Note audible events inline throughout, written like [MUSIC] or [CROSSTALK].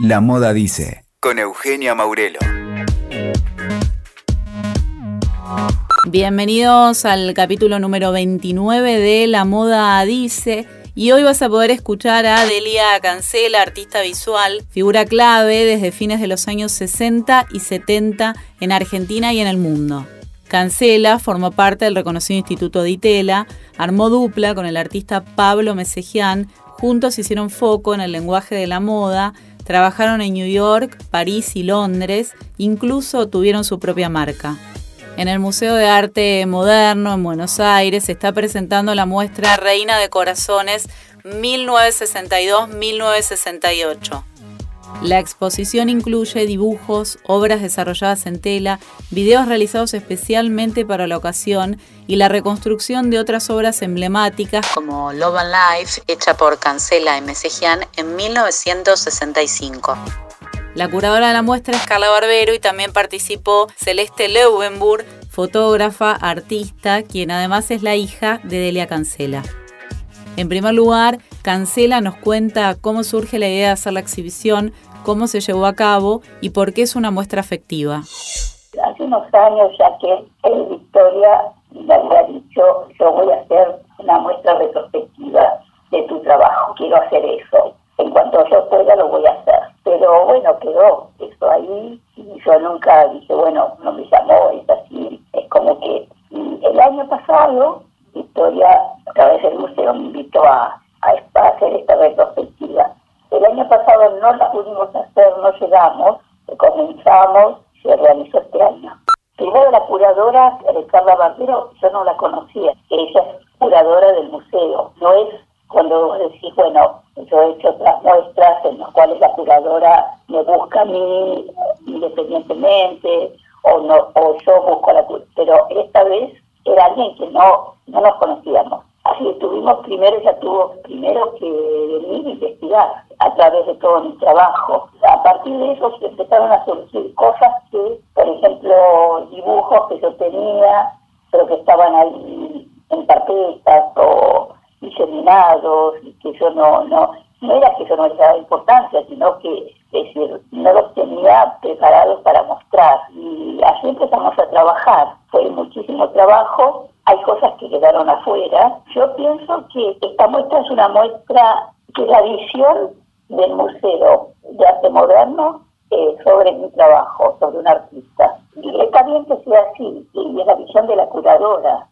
La Moda Dice, con Eugenia Maurelo. Bienvenidos al capítulo número 29 de La Moda Dice. Y hoy vas a poder escuchar a Delia Cancela, artista visual, figura clave desde fines de los años 60 y 70 en Argentina y en el mundo. Cancela formó parte del reconocido Instituto de Itela, armó dupla con el artista Pablo Mesejian, juntos hicieron foco en el lenguaje de la moda, trabajaron en New York, París y Londres, incluso tuvieron su propia marca. En el Museo de Arte Moderno en Buenos Aires se está presentando la muestra Reina de Corazones 1962-1968. La exposición incluye dibujos, obras desarrolladas en tela, videos realizados especialmente para la ocasión y la reconstrucción de otras obras emblemáticas como Love and Life, hecha por Cancela y Mesejian en 1965. La curadora de la muestra es Carla Barbero y también participó Celeste Leuvenburg, fotógrafa, artista, quien además es la hija de Delia Cancela. En primer lugar, Cancela nos cuenta cómo surge la idea de hacer la exhibición, cómo se llevó a cabo y por qué es una muestra afectiva. Hace unos años ya que en Victoria me había dicho, yo voy a hacer una muestra retrospectiva de tu trabajo, quiero hacer eso. En cuanto yo pueda lo voy a hacer. Pero bueno, quedó eso ahí y yo nunca dije, bueno, no me llamó, es así. Es como que el año pasado Victoria a través del museo me invitó a, hacer esta retrospectiva. El año pasado no la pudimos hacer, no llegamos, comenzamos, se realizó este año. Primero la curadora, Carla Barbero, yo no la conocía, ella es curadora del museo, no es cuando vos decís, bueno, yo he hecho otras muestras en las cuales la curadora me busca a mí independientemente, o no o yo busco a la curadora, pero esta vez era alguien que no, no nos conocíamos. Así que tuvimos primero, ella tuvo primero que venir a investigar a través de todo mi trabajo. A partir de eso se empezaron a surgir cosas que, por ejemplo, dibujos que yo tenía, pero que estaban ahí en carpetas o diseminados, y que yo no, no, no era que yo no les daba importancia, sino que es decir, no los tenía preparados para mostrar. Y así empezamos a trabajar. Fue muchísimo trabajo, hay cosas que quedaron afuera. Yo pienso que esta muestra es una muestra que la visión del Museo de Arte Moderno eh, sobre mi trabajo, sobre un artista. Y está bien que sea así, y es la visión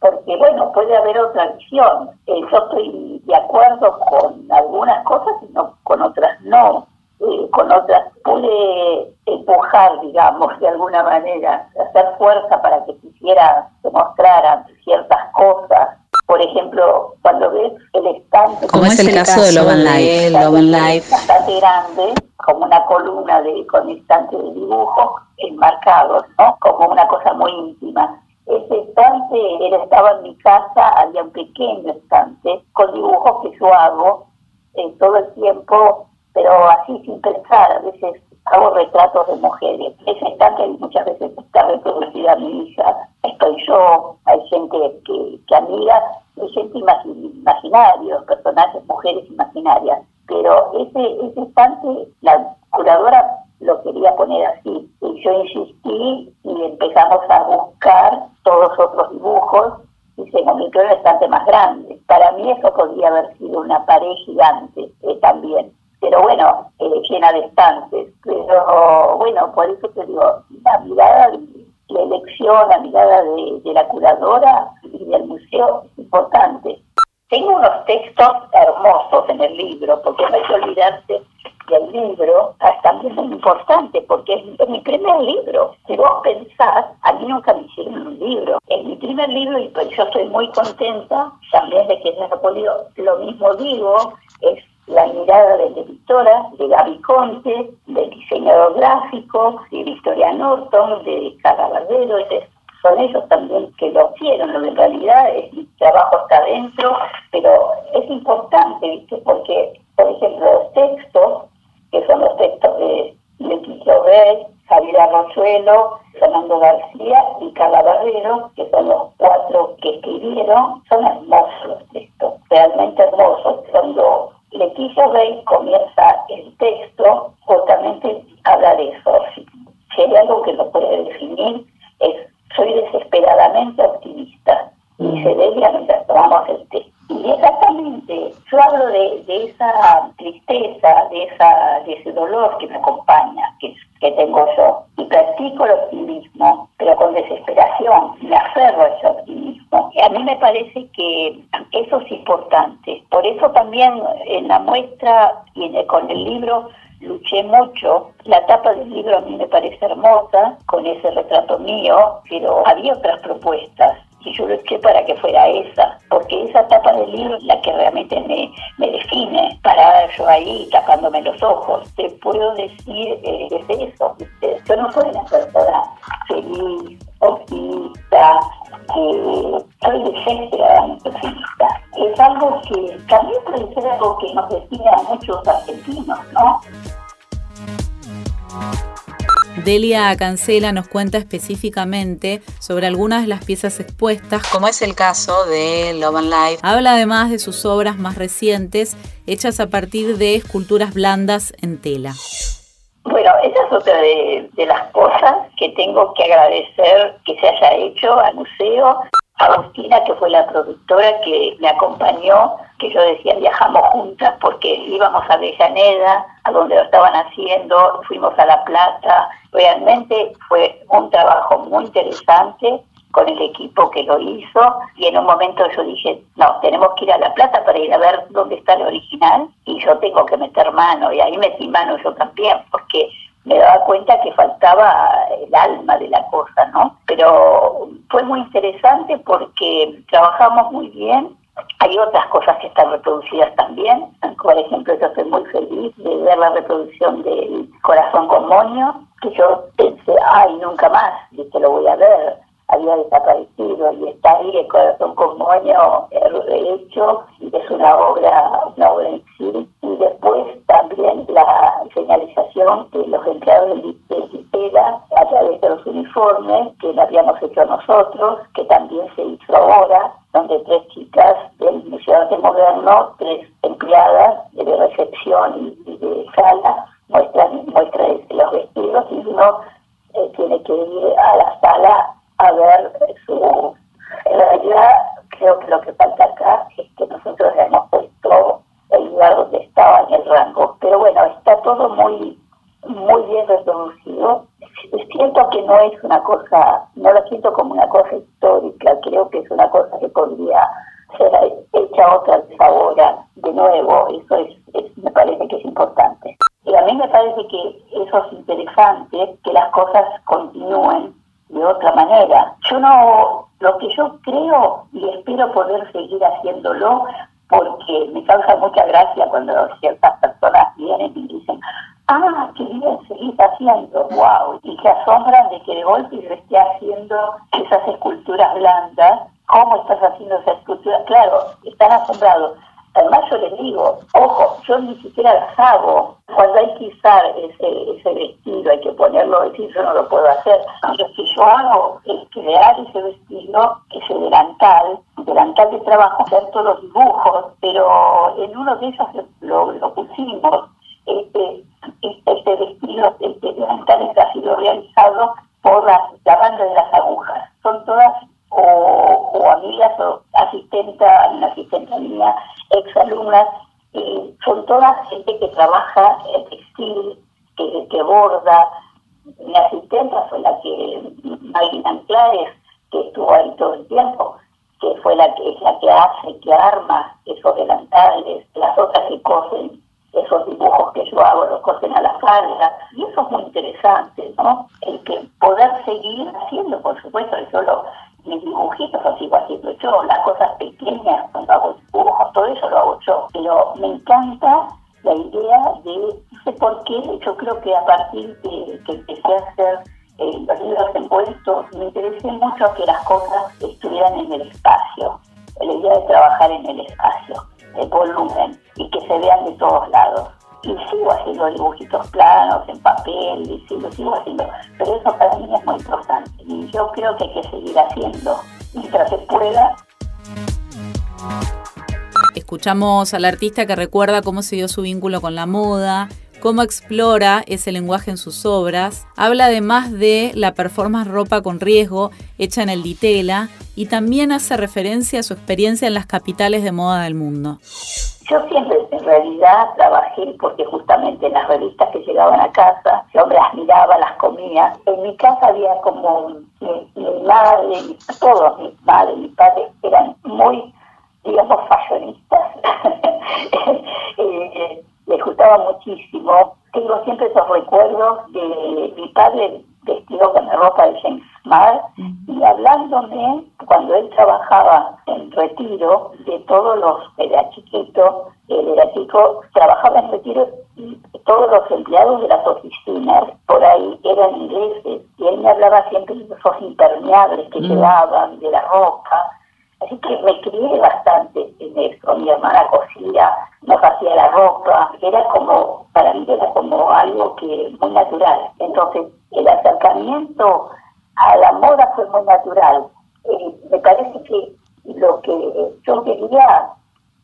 porque bueno, puede haber otra visión. Eh, yo estoy de acuerdo con algunas cosas y no, con otras no. Eh, con otras pude empujar, digamos, de alguna manera, hacer fuerza para que quisiera se mostraran ciertas cosas. Por ejemplo, cuando ves el estante... Como es el, caso, de Love and Life, Love and Life. Bastante grande, como una columna de, con estante de dibujos enmarcados, ¿no? Como una cosa muy él estaba en mi casa, había un pequeño estante con dibujos que yo hago en todo el tiempo pero así sin pensar, a veces hago retratos de mujeres. Ese estante muchas veces está reproducida mi hija, estoy yo, hay gente que, que hay gente imaginaria, personajes, mujeres imaginarias. Pero ese, ese estante, la curadora lo quería poner así. Yo insistí y empezamos a buscar todos otros dibujos y se convirtió en el estante más grande. Para mí eso podría haber sido una pared gigante eh, también pero bueno, eh, llena de estantes. Pero bueno, por eso te digo, la mirada, la elección, la mirada de, la curadora y del museo es importante. Tengo unos textos hermosos en el libro, porque no hay que olvidarse el libro es también muy importante, porque es, mi primer libro. Si vos pensás, a mí nunca me hicieron un libro. Es mi primer libro y pues yo estoy muy contenta también de que se haya podido, lo mismo digo, es la mirada de la editora, de Gaby Conte, del diseñador gráfico, de Victoria Norton, de Carla Barbero, son ellos también que lo hicieron, lo en realidad es, mi trabajo está adentro, pero es importante, ¿viste? porque, por ejemplo, los textos, que son los textos de Leticia Rey, Javier Arrochuelo, Fernando García y Carla Barbero, que son los cuatro que escribieron, son hermosos los textos, realmente hermosos, dos Leticia Rey comienza el texto justamente habla de eso. Si, hay algo que lo puede definir, es soy desesperadamente optimista y se debe mientras tomamos el té. Y exactamente, yo hablo de, esa tristeza, de, esa, de ese dolor que me acompaña, que, que tengo yo, y practico el optimismo, pero con desesperación, me aferro a ese optimismo. A mí me parece que eso es importante. Por eso también en la muestra y con el libro luché mucho. La tapa del libro a mí me parece hermosa, con ese retrato mío, pero había otras propuestas y yo luché para que fuera esa, porque esa tapa del libro es la que realmente me, me define, para yo ahí tapándome los ojos. Te puedo decir, eh, es eso, yo no soy una persona feliz, optimista, que soy desesperadamente optimista. Es algo que también puede ser algo que nos define a muchos argentinos, ¿no? Delia Cancela nos cuenta específicamente sobre algunas de las piezas expuestas, como es el caso de Love and Life. Habla además de sus obras más recientes, hechas a partir de esculturas blandas en tela. Bueno, esa es otra de, las cosas que tengo que agradecer que se haya hecho al museo. Agustina, que fue la productora que me acompañó, que yo decía viajamos juntas porque íbamos a Avellaneda, a donde lo estaban haciendo, fuimos a La Plata. Realmente fue un trabajo muy interesante con el equipo que lo hizo y en un momento yo dije, no, tenemos que ir a La Plata para ir a ver dónde está el original y yo tengo que meter mano y ahí metí mano yo también porque me daba cuenta que faltaba el alma de la cosa, ¿no? Pero fue muy interesante porque trabajamos muy bien. Hay otras cosas que están reproducidas también. Por ejemplo, yo estoy muy feliz de ver la reproducción del Corazón con Moño, que yo pensé, ay, nunca más, y que lo voy a ver había desaparecido y está ahí el corazón con moño hecho es una obra una obra en sí y después también la señalización de los empleados de Litera a través de los uniformes que lo habíamos hecho nosotros que también se hizo ahora donde tres chicas del Museo de Moderno tres empleadas de recepción y, de sala muestran muestran los vestidos y uno eh, tiene que ir a la sala a ver su... En realidad creo que lo que falta acá es que nosotros hemos puesto el lugar donde estaba en el rango. Pero bueno, está todo muy, muy bien reproducido. Siento que no es una cosa, no lo siento como una cosa histórica, creo que es una cosa que podría ser hecha otra vez ahora de nuevo. Eso es, me parece que es importante. Y a mí me parece que eso es interesante, que las cosas continúen de otra manera. Yo no, lo que yo creo y espero poder seguir haciéndolo porque me causa mucha gracia cuando ciertas personas vienen y dicen, ah, qué bien seguís haciendo, wow, y se asombran de que de golpe esté haciendo esas esculturas blandas, ¿cómo estás haciendo esa escultura? Claro, están asombrados. Además yo les digo, ojo, yo ni siquiera las hago. Cuando hay que usar ese, ese vestido, hay que ponerlo, decir, yo no lo puedo hacer. Lo que yo hago es crear ese vestido, ese delantal, delantal de trabajo, hacer todos los dibujos, pero en uno de ellos lo, lo pusimos. Este, este, vestido, este delantal está sido realizado por la, la banda de las agujas. Son todas o, o amigas o asistenta, una asistenta mía, exalumnas, y son todas gente que trabaja en textil, que, que borda. Mi asistenta fue la que, Maggie Anclares, que estuvo ahí todo el tiempo, que fue la que es la que hace, que arma esos delantales, las otras que esos dibujos que yo hago, los cosen a la falda, y eso es muy interesante, ¿no? El que poder seguir haciendo, por supuesto, yo lo, mis dibujitos los sigo haciendo yo, las cosas pequeñas cuando hago dibujos, todo eso lo hago yo. Pero me encanta la idea de, no sé por qué, yo creo que a partir de que empecé a hacer eh, los libros envueltos, me interesé mucho que las cosas estuvieran en el espacio, la idea de trabajar en el espacio, el volumen, y que se vean de todos lados y sigo haciendo dibujitos planos en papel y sigo, sigo haciendo, pero eso para mí es muy importante y yo creo que hay que seguir haciendo mientras se pueda. Escuchamos al artista que recuerda cómo se dio su vínculo con la moda, cómo explora ese lenguaje en sus obras. Habla además de la performance ropa con riesgo hecha en el Ditela y también hace referencia a su experiencia en las capitales de moda del mundo. Yo siempre en realidad trabajé porque justamente en las revistas que llegaban a casa, yo las miraba, las comía. En mi casa había como mi, madre, todos mis madres, mis padres eran muy, digamos, fashionistas. [LAUGHS] Eh, les gustaba muchísimo. Tengo siempre esos recuerdos de mi padre vestido con la ropa de James Smart y hablándome cuando él trabajaba en retiro de todos los, era chiquito, él era chico, trabajaba en retiro y todos los empleados de las oficinas por ahí eran ingleses y él me hablaba siempre de esos impermeables que mm. llevaban, de la ropa. Así que me crié bastante en eso. Mi hermana cosía, nos hacía la ropa. Era como, para mí era como algo que muy natural. Entonces, el acercamiento a la moda fue muy natural. Eh, me parece que lo que yo quería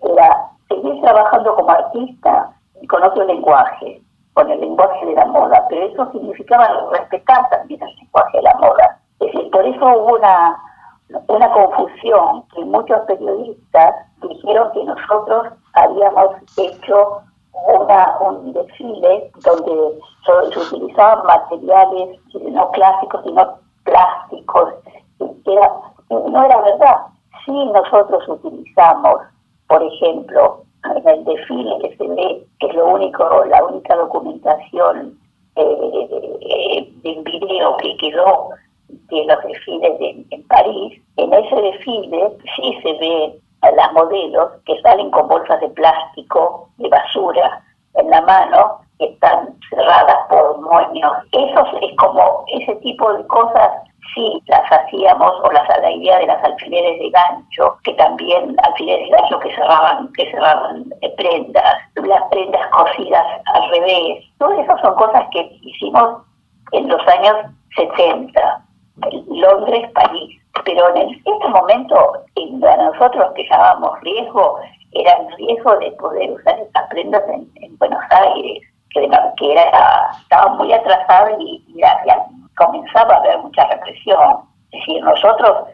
era seguir trabajando como artista con otro lenguaje, con el lenguaje de la moda, pero eso significaba respetar también el lenguaje de la moda. Es decir, por eso hubo una, una confusión que muchos periodistas dijeron que nosotros habíamos hecho una, un desfile donde se utilizaban materiales no clásicos, sino plásticos. Era, no era verdad. Sí nosotros utilizamos, por ejemplo, en el desfile que se ve, que es lo único, la única documentación eh, de video que quedó de los desfiles en París, en ese desfile sí se ve a las modelos que salen con bolsas de plástico, de basura, en la mano, que están cerradas por moños. Eso es como ese tipo de cosas sí las hacíamos o las la idea de las alfileres de gancho que también alfileres de gancho que cerraban que cerraban eh, prendas las prendas cosidas al revés todas esas son cosas que hicimos en los años 70 Londres París pero en este momento para nosotros que llamábamos riesgo era el riesgo de poder usar esas prendas en, Buenos Aires, que, que era, estaba muy atrasada y, comenzaba a haber mucha represión. Es decir, nosotros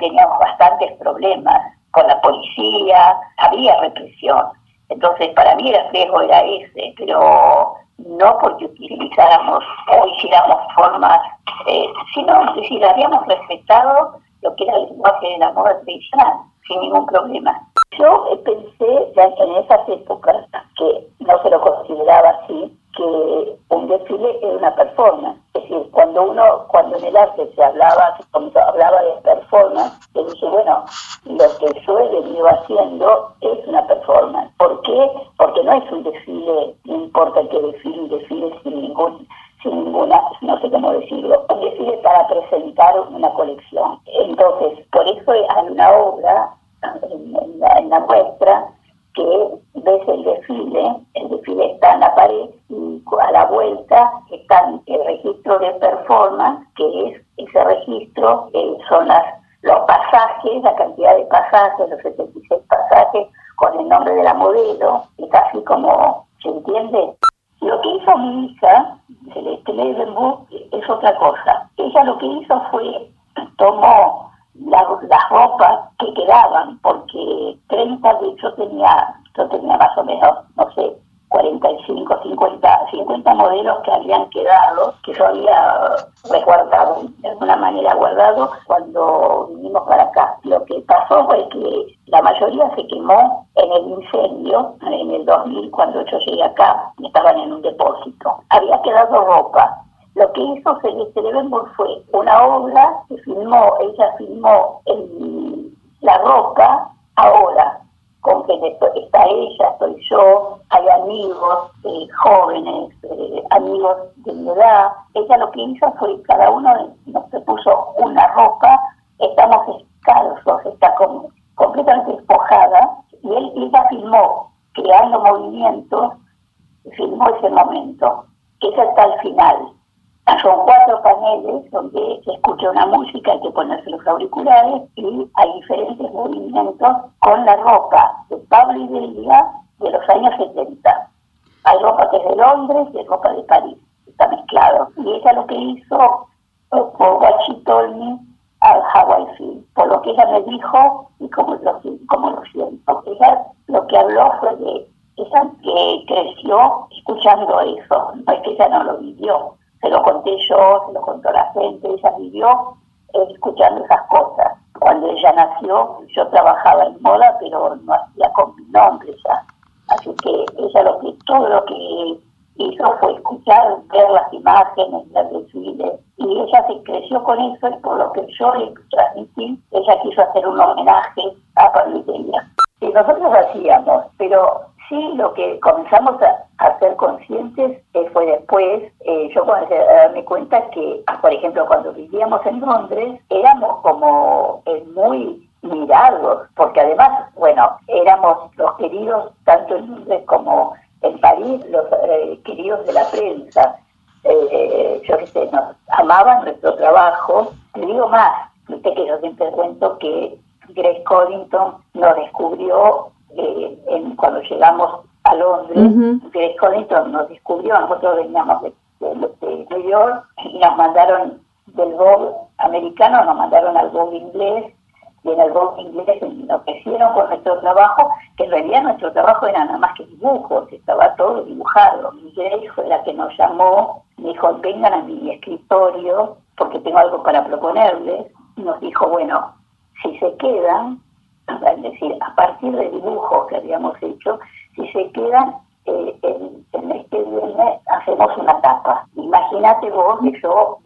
teníamos bastantes problemas con la policía, había represión. Entonces, para mí el riesgo era ese, pero no porque utilizáramos o hiciéramos formas, eh, sino, decir, habíamos respetado lo que era el lenguaje de la moda tradicional, sin ningún problema. Yo pensé ya en esas épocas que no se lo consideraba así, que un desfile era una performance. Es decir, cuando uno, cuando en el arte se hablaba, se hablaba de performance, le dije, bueno, lo que yo he venido haciendo es una performance. ¿Por qué? Porque no es un desfile, no importa qué desfile, un desfile sin ningún sin ninguna, no sé cómo decirlo, un desfile para presentar una colección. Entonces, por eso hay una obra en, la, muestra que ves el desfile, el desfile está en la pared y a la vuelta está el registro de performance, que es ese registro, eh, son las, los pasajes, la cantidad de pasajes, los 76 pasajes con el nombre de la modelo, es así como, ¿se entiende? Lo que hizo mi hija, Celeste Leidenburg, es otra cosa. Ella lo que hizo fue, tomó las ropas que quedaban, porque 30 de yo tenía, yo tenía más o menos, no sé, 45, 50, 50 modelos que habían quedado, que yo había resguardado, de alguna manera guardado cuando vinimos para acá. Lo que pasó fue que la mayoría se quemó en el incendio, en el 2000, cuando yo llegué acá, estaban en un depósito. Había quedado ropa, lo que hizo Celeste Levenburg fue una obra que filmó, ella filmó en la ropa ahora, con que está ella, estoy yo, hay amigos eh, jóvenes, eh, amigos de mi edad. Ella lo que hizo fue, cada uno nos puso una ropa, estamos descalzos, está completamente despojada, y él, ella filmó, creando movimientos, filmó ese momento, que es hasta el final. Son cuatro paneles donde se escucha una música, hay que ponerse los auriculares y hay diferentes movimientos con la ropa de Pablo y Delia de los años 70. Hay ropa que es de Londres y hay ropa de París, está mezclado. Y ella lo que hizo fue what she told me how I feel, por lo que ella me dijo y cómo lo, cómo lo siento. Ella lo que habló fue de ella que creció escuchando eso, no es que ella no lo vivió, se lo conté yo, se lo contó la gente, ella vivió escuchando esas cosas. Cuando ella nació, yo trabajaba en moda, pero no hacía con mi nombre ya. Así que ella lo que, todo lo que hizo fue escuchar, ver las imágenes, ver desfiles, y ella se creció con eso y por lo que yo le transmití, ella quiso hacer un homenaje a Pablo Y nosotros hacíamos, pero sí lo que comenzamos a, ser conscientes eh, fue después, eh, yo comencé a darme cuenta que, por ejemplo, cuando vivíamos en Londres, éramos como eh, muy mirados, porque además, bueno, éramos los queridos, tanto en Londres como en París, los queridos de la prensa. yo qué sé, nos amaban nuestro trabajo. Te digo más, usted que yo siempre cuento que Grace Coddington nos descubrió eh, en, cuando llegamos a Londres, uh nos descubrió, nosotros veníamos de, Y nos mandaron del Vogue americano, nos mandaron al Vogue inglés y en el Vogue inglés nos ofrecieron con nuestro trabajo, que en realidad nuestro trabajo era nada más que dibujos, estaba todo dibujado. Grace fue la que nos llamó, dijo, vengan a mi escritorio porque tengo algo para proponerles. Y nos dijo, bueno, si se quedan, es decir, a partir de dibujos que habíamos hecho, si se quedan eh, en, este viernes hacemos una tapa. Imagínate vos que yo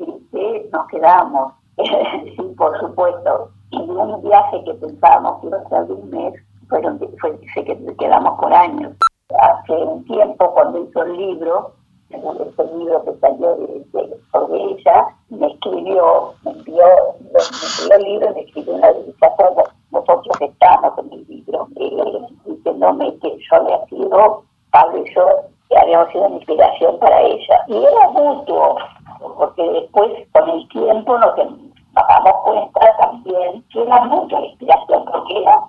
nos quedamos, sí, por supuesto, y un viaje que pensábamos que iba a ser de un mes, fueron, fue, se quedamos por años. Hace un tiempo, cuando hizo el libro, ese libro que salió de, sobre ella, me escribió, me envió, me envió el libro y me escribió una dedicatoria nosotros estamos en el libro, eh, diciéndome que yo había sido, Pablo y yo, habíamos sido una inspiración para ella. Y era mutuo, porque después, con el tiempo, nos damos cuenta también que era mucha inspiración, porque era,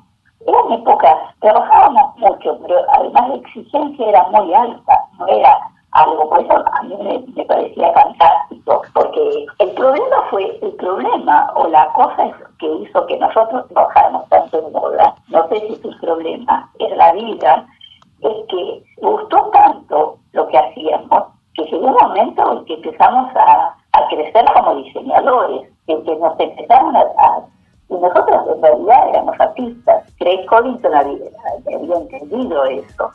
eran épocas, trabajábamos mucho, pero además la exigencia era muy alta, no era algo, por eso a mí me, parecía fantástico, porque el problema fue, el problema o la cosa que hizo que nosotros trabajáramos tanto en moda, no sé si es un problema, en la vida, es que gustó tanto lo que hacíamos, que llegó un momento en que empezamos a, crecer como diseñadores, en que y nosotros en realidad éramos artistas. Craig Collington había entendido eso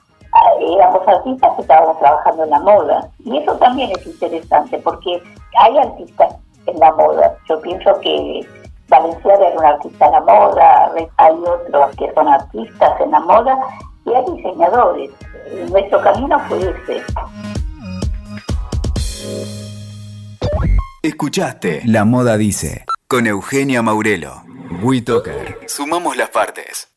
éramos artistas que estábamos trabajando en la moda. Y eso también es interesante porque hay artistas en la moda. Yo pienso que Valenciaga era un artista en la moda, hay otros que son artistas en la moda y hay diseñadores. Nuestro camino fue ese. Escuchaste La Moda Dice con Eugenia Maurelo. WeToker. Sumamos las partes.